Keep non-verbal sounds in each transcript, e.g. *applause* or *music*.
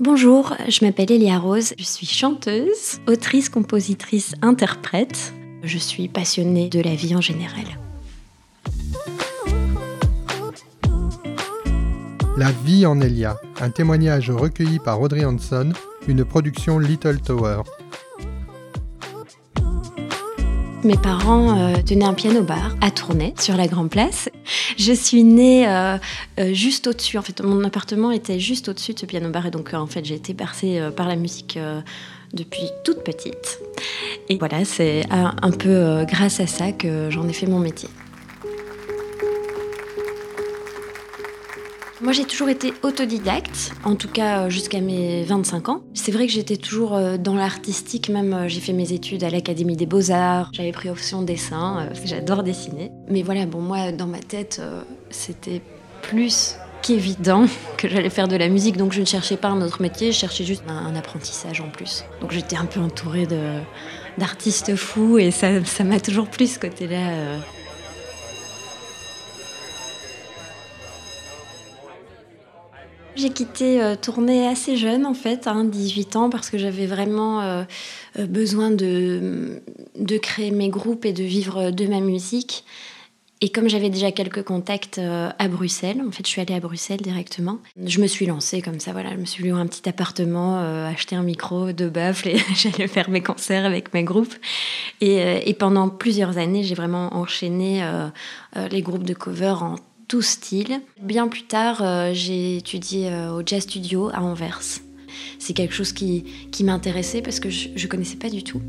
Bonjour, je m'appelle Elia Rose, je suis chanteuse, autrice, compositrice, interprète. Je suis passionnée de la vie en général. La vie en Elia, un témoignage recueilli par Audrey Hanson, une production Little Tower. Mes parents euh, tenaient un piano-bar à Tournai, sur la Grande Place. Je suis née euh, euh, juste au-dessus. En fait, mon appartement était juste au-dessus de ce piano-bar. Et donc, en fait, j'ai été bercée par la musique depuis toute petite. Et voilà, c'est un peu grâce à ça que j'en ai fait mon métier. Moi, j'ai toujours été autodidacte, en tout cas euh, jusqu'à mes 25 ans. C'est vrai que j'étais toujours euh, dans l'artistique, même euh, j'ai fait mes études à l'Académie des Beaux-Arts, j'avais pris option dessin, j'adore dessiner. Mais voilà, bon, moi, dans ma tête, c'était plus qu'évident *laughs* que j'allais faire de la musique, donc je ne cherchais pas un autre métier, je cherchais juste un, apprentissage en plus. Donc j'étais un peu entourée d'artistes fous et ça m'a toujours plu ce côté-là. J'ai quitté euh, assez jeune en fait, hein, 18 ans, parce que j'avais vraiment euh, euh, besoin de, de créer mes groupes et de vivre de ma musique. Et comme j'avais déjà quelques contacts à Bruxelles, en fait, je suis allée à Bruxelles directement. Je me suis lancée comme ça, voilà. Je me suis loué un petit appartement, acheté un micro, deux baffles et *laughs* j'allais faire mes concerts avec mes groupes. Et pendant plusieurs années, j'ai vraiment enchaîné les groupes de cover en tout style. Bien plus tard, euh, j'ai étudié euh, au Jazz Studio à Anvers. C'est quelque chose qui, m'intéressait parce que je ne connaissais pas du tout.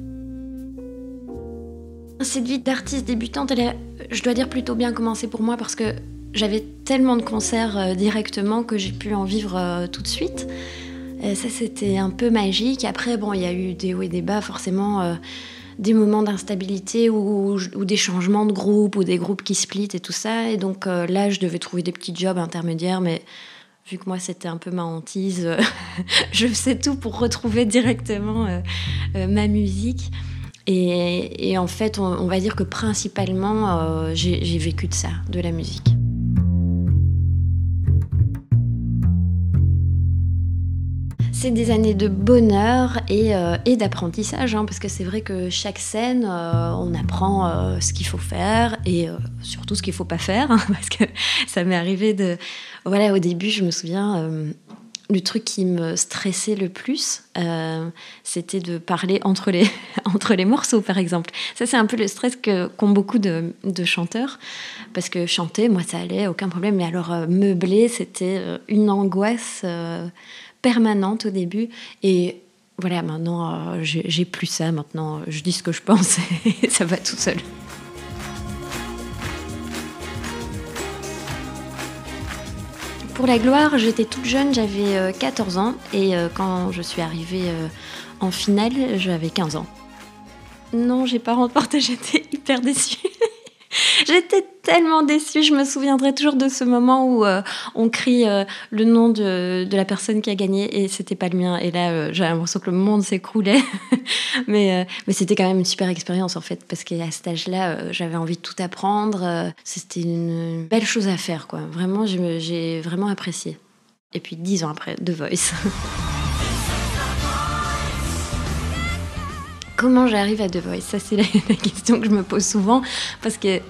Cette vie d'artiste débutante, elle je dois dire, plutôt bien commencé pour moi parce que j'avais tellement de concerts euh, directement que j'ai pu en vivre tout de suite. ça, c'était un peu magique. Après, bon, il y a eu des hauts et des bas, forcément des moments d'instabilité ou, des changements de groupe ou des groupes qui split et tout ça. Et donc euh, là, je devais trouver des petits jobs intermédiaires, mais vu que moi c'était un peu ma hantise, *laughs* je faisais tout pour retrouver directement euh, euh, ma musique. Et, en fait, on, va dire que principalement, j'ai vécu de ça, de la musique. C'est des années de bonheur et, euh, d'apprentissage, hein, parce que c'est vrai que chaque scène, euh, on apprend euh, ce qu'il faut faire et surtout ce qu'il ne faut pas faire, hein, *laughs* parce que ça m'est arrivé de... Voilà, au début, je me souviens, le truc qui me stressait le plus, c'était de parler entre les, *laughs* entre les morceaux, par exemple. Ça, c'est un peu le stress qu'ont beaucoup de, de, chanteurs, parce que chanter, moi, ça allait, aucun problème, mais alors meubler, c'était une angoisse permanente au début. Et voilà, maintenant, euh, j'ai plus ça. Maintenant, je dis ce que je pense *laughs* et ça va tout seul. Pour la gloire, j'étais toute jeune, j'avais 14 euh, ans. Et euh, quand je suis arrivée en finale, j'avais 15 ans. Non, j'ai pas remporté, *laughs* j'étais hyper déçue. J'étais tellement déçue. Je me souviendrai toujours de ce moment où euh, on crie euh, le nom de, la personne qui a gagné et c'était pas le mien. Et là, euh, j'ai l'impression que le monde s'écroulait. *laughs* mais mais c'était quand même une super expérience en fait parce qu'à cet âge-là, j'avais envie de tout apprendre. C'était une belle chose à faire, quoi. Vraiment, j'ai vraiment apprécié. Et puis dix ans après, The Voice. *laughs* Comment j'arrive à The Voice? Ça, c'est *laughs* la, question que je me pose souvent. Parce que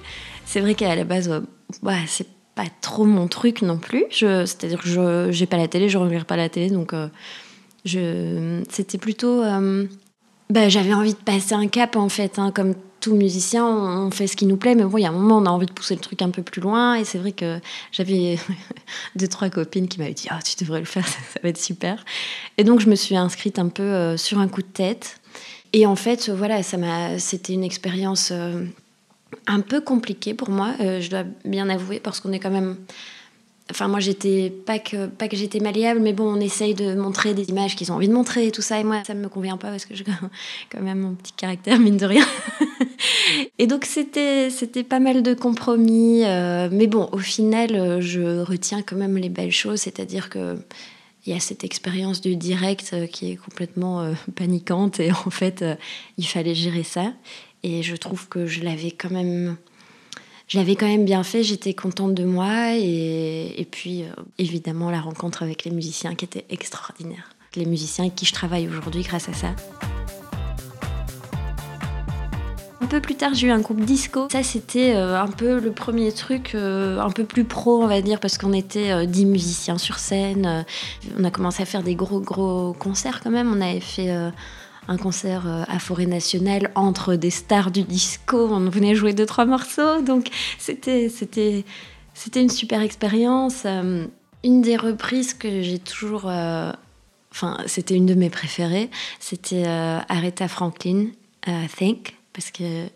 c'est vrai qu'à la base, euh, bah, c'est pas trop mon truc non plus. C'est-à-dire que je n'ai pas la télé, je ne regarde pas la télé. Donc, euh, c'était plutôt. Euh, bah, J'avais envie de passer un cap, en fait. Hein, comme tout musicien, on fait ce qui nous plaît, mais bon, il y a un moment, on a envie de pousser le truc un peu plus loin. Et c'est vrai que j'avais *laughs* deux, trois copines qui m'avaient dit oh, Tu devrais le faire, *laughs* ça, va être super. Et donc, je me suis inscrite un peu sur un coup de tête. Et en fait, voilà, ça m'a, c'était une expérience euh, un peu compliquée pour moi, euh, je dois bien avouer, parce qu'on est quand même. Enfin, moi, j'étais pas que, pas que j'étais malléable, mais bon, on essaye de montrer des images qu'ils ont envie de montrer et tout ça. Et moi, ça me convient pas parce que j'ai *laughs* quand même mon petit caractère, mine de rien. et donc, c'était, c'était pas mal de compromis. Euh, mais bon, au final, je retiens quand même les belles choses, c'est-à-dire que il y a cette expérience du direct euh, qui est complètement euh, *laughs* paniquante. Et en fait euh, il fallait gérer ça. Et je trouve que je l'avais quand même je quand même bien fait. J'étais contente de moi. Et, et puis évidemment la rencontre avec les musiciens qui était extraordinaire. Les musiciens avec qui je travaille aujourd'hui grâce à ça. Peu plus tard, j'ai eu un groupe disco. Ça, c'était euh, un peu le premier truc, euh, un peu plus pro, on va dire, parce qu'on était 10 euh, musiciens sur scène. on a commencé à faire des gros, gros concerts quand même. On avait fait un concert à Forêt Nationale entre des stars du disco. On venait jouer deux, trois morceaux. Donc, c'était, c'était, c'était une super expérience. une des reprises que j'ai toujours. Enfin, c'était une de mes préférées. C'était Aretha Franklin, Think parce que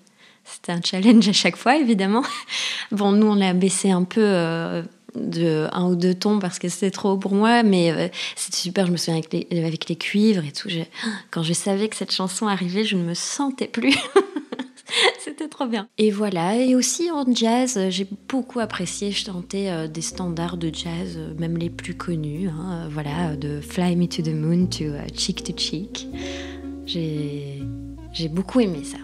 c'était un challenge à chaque fois, évidemment. *laughs* Bon, nous, on l'a baissé un peu euh, de un ou deux tons parce que c'était trop haut pour moi, mais euh, c'était super. Je me souviens avec les, cuivres et tout. *gasps* quand je savais que cette chanson arrivait, je ne me sentais plus. *laughs* C'était trop bien. Et voilà, et aussi en jazz, j'ai beaucoup apprécié chanter euh, des standards de jazz, même les plus connus. Hein, voilà, de Fly Me to the Moon to Cheek to Cheek. J'ai beaucoup aimé ça.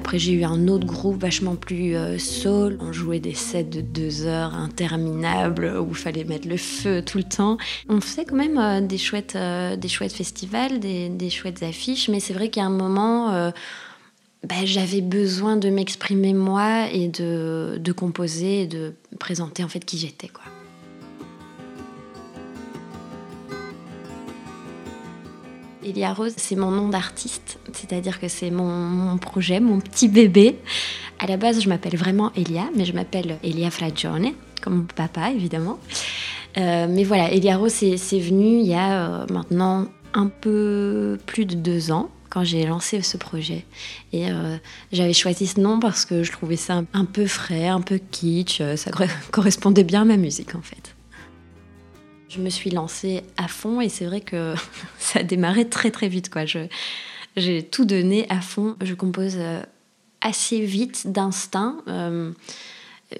Après, j'ai eu un autre groupe vachement plus euh, soul. On jouait des sets de deux heures interminables où il fallait mettre le feu tout le temps. On faisait quand même euh, des, chouettes, euh, des chouettes festivals, des, chouettes affiches, mais c'est vrai qu'à un moment, bah, j'avais besoin de m'exprimer moi et de, de composer et de présenter en fait qui j'étais. quoi. Elia Rose, c'est mon nom d'artiste, c'est-à-dire que c'est mon, projet, mon petit bébé. À la base, je m'appelle vraiment Elia, mais je m'appelle Elia Fragione, comme mon papa évidemment. Euh, mais voilà, Elia Rose, c'est venu il y a euh, maintenant un peu plus de deux ans quand j'ai lancé ce projet. Et euh, j'avais choisi ce nom parce que je trouvais ça un peu frais, un peu kitsch, ça *laughs* correspondait bien à ma musique en fait. Je me suis lancée à fond et c'est vrai que *laughs* ça a démarré très très vite. Quoi. j'ai tout donné à fond. Je compose euh, assez vite, d'instinct. Euh,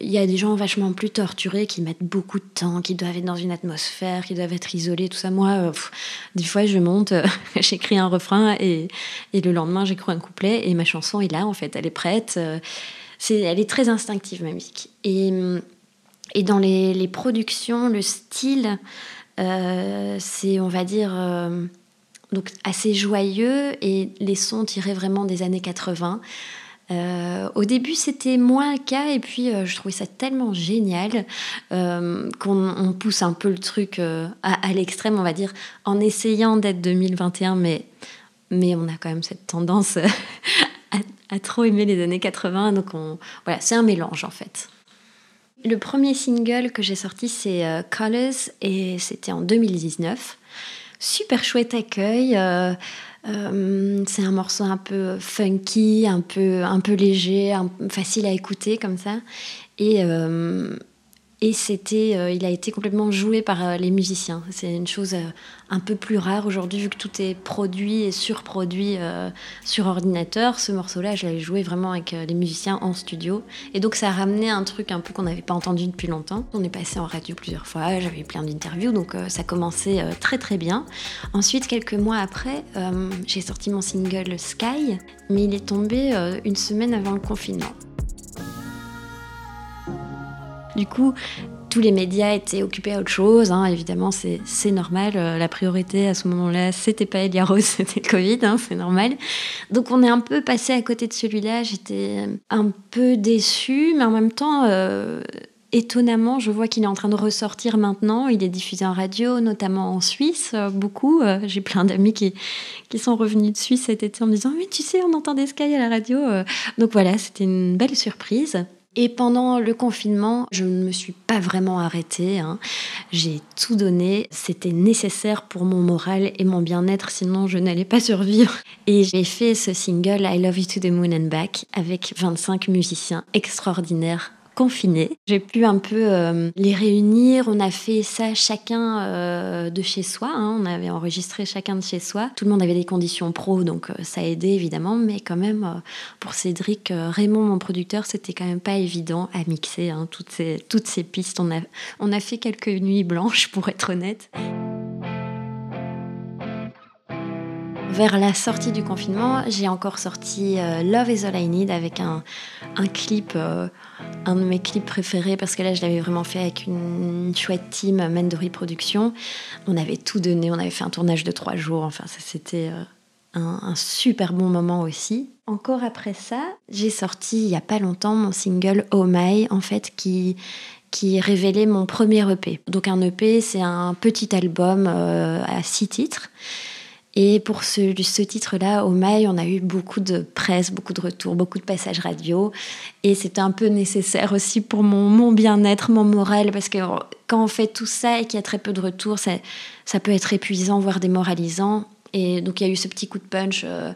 il y a des gens vachement plus torturés qui mettent beaucoup de temps, qui doivent être dans une atmosphère, qui doivent être isolés, tout ça. Moi, euh, des fois, je monte, *laughs* j'écris un refrain et, le lendemain, j'écris un couplet et ma chanson est là, en fait, elle est prête. elle est très instinctive, ma musique. Et hum, et dans les, productions, le style, euh, c'est, on va dire, euh, donc assez joyeux et les sons tirés vraiment des années 80. Euh, au début, c'était moins le cas, et puis je trouvais ça tellement génial qu'on pousse un peu le truc à, l'extrême, on va dire, en essayant d'être 2021, mais, mais on a quand même cette tendance *laughs* à, trop aimer les années 80, donc on, voilà, c'est un mélange en fait. Le premier single que j'ai sorti, c'est euh, Colors et c'était en 2019. Super chouette accueil. Euh, euh, c'est un morceau un peu funky, un peu, un peu léger, facile à écouter comme ça. Et c'était, euh, il a été complètement joué par euh, les musiciens. C'est une chose euh, un peu plus rare aujourd'hui, vu que tout est produit et surproduit sur ordinateur. Ce morceau-là, je l'avais joué vraiment avec les musiciens en studio. Et donc, ça a ramené un truc un peu qu'on n'avait pas entendu depuis longtemps. On est passé en radio plusieurs fois, j'avais plein d'interviews, donc ça commençait très très bien. Ensuite, quelques mois après, j'ai sorti mon single Sky, mais il est tombé une semaine avant le confinement. Du coup, tous les médias étaient occupés à autre chose. Hein. Évidemment, c'est normal. Euh, la priorité à ce moment-là, c'était pas Elia Rose, *laughs* c'était le Covid, hein, c'est normal. Donc on est un peu passé à côté de celui-là. J'étais un peu déçue, mais en même temps, euh, étonnamment, je vois qu'il est en train de ressortir maintenant. Il est diffusé en radio, notamment en Suisse, euh, beaucoup. J'ai plein d'amis qui, sont revenus de Suisse cet été en me disant Mais tu sais, on entendait Sky à la radio. Donc voilà, c'était une belle surprise. Et pendant le confinement, je ne me suis pas vraiment arrêtée. Hein. J'ai tout donné. C'était nécessaire pour mon moral et mon bien-être, sinon je n'allais pas survivre. Et j'ai fait ce single I Love You to the Moon and Back avec 25 musiciens extraordinaires confinés. J'ai pu un peu euh, les réunir. On a fait ça chacun euh, de chez soi. Hein. On avait enregistré chacun de chez soi. Tout le monde avait des conditions pro, donc euh, ça a aidé évidemment. Mais quand même, pour Cédric, Raymond, mon producteur, c'était quand même pas évident à mixer hein, toutes, ces, toutes ces pistes. On a, on a fait quelques nuits blanches, pour être honnête. Vers la sortie du confinement, j'ai encore sorti euh, Love is All I Need avec un, clip, euh, un de mes clips préférés parce que là je l'avais vraiment fait avec une, chouette team, Mendory Productions. On avait tout donné, on avait fait un tournage de trois jours, enfin ça c'était euh, un, super bon moment aussi. Encore après ça, j'ai sorti il y a pas longtemps mon single Oh My en fait qui qui révélait mon premier EP. Donc un EP, c'est un petit album à six titres. Et pour ce, titre-là, au Mail, on a eu beaucoup de presse, beaucoup de retours, beaucoup de passages radio. Et c'était un peu nécessaire aussi pour mon, bien-être, mon moral, parce que quand on fait tout ça et qu'il y a très peu de retours, ça, ça peut être épuisant, voire démoralisant. Et donc il y a eu ce petit coup de punch euh,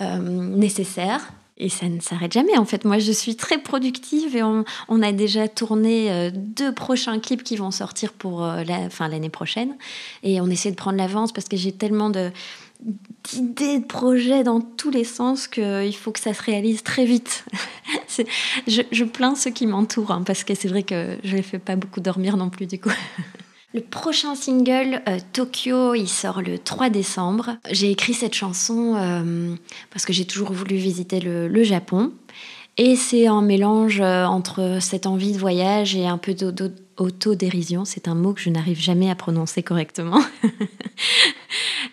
euh, nécessaire. Et ça ne s'arrête jamais. En fait, moi, je suis très productive et on, a déjà tourné euh, deux prochains clips qui vont sortir pour euh, fin, l'année prochaine. Et on essaie de prendre l'avance parce que j'ai tellement d'idées, de projets dans tous les sens qu'il faut que ça se réalise très vite. *laughs* je, je, plains ceux qui m'entourent hein, parce que c'est vrai que je ne les fais pas beaucoup dormir non plus du coup. *laughs* Le prochain single, euh, Tokyo, il sort le 3 décembre. J'ai écrit cette chanson euh, parce que j'ai toujours voulu visiter le, le Japon. Et c'est un mélange euh, entre cette envie de voyage et un peu d'autodérision. C'est un mot que je n'arrive jamais à prononcer correctement. *laughs*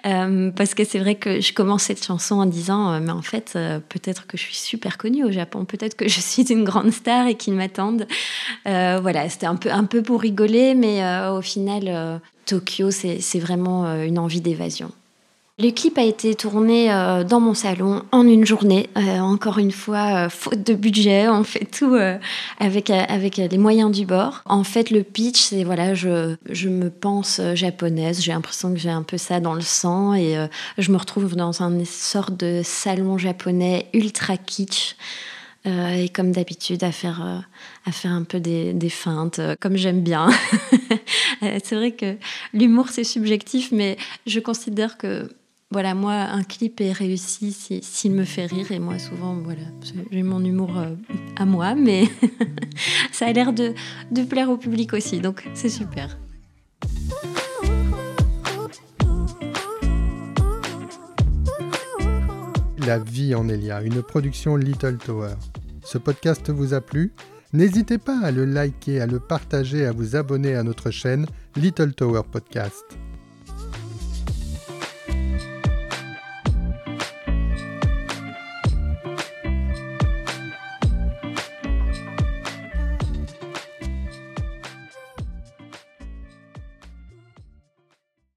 Euh, parce que c'est vrai que je commence cette chanson en disant euh, mais en fait euh, peut-être que je suis super connue au Japon. Peut-être que je suis une grande star et qu'ils m'attendent. Voilà c'était un peu un peu pour rigoler mais au final Tokyo c'est vraiment une envie d'évasion le clip a été tourné euh, dans mon salon en une journée. Euh, encore une fois, euh, faute de budget, on fait tout avec, avec les moyens du bord. En fait, le pitch, c'est voilà, je, je me pense japonaise. J'ai l'impression que j'ai un peu ça dans le sang et je me retrouve dans une sorte de salon japonais ultra kitsch. Et comme d'habitude, à faire, à faire un peu des, des feintes, comme j'aime bien. *laughs* c'est vrai que l'humour, c'est subjectif, mais je considère que voilà, moi, un clip est réussi s'il si, me fait rire. Et moi, souvent, voilà, j'ai mon humour euh, à moi, mais *laughs* ça a l'air de, de plaire au public aussi. Donc, c'est super. La vie en Elia, une production Little Tower. Ce podcast vous a plu? N'hésitez pas à le liker, à le partager, à vous abonner à notre chaîne Little Tower Podcast.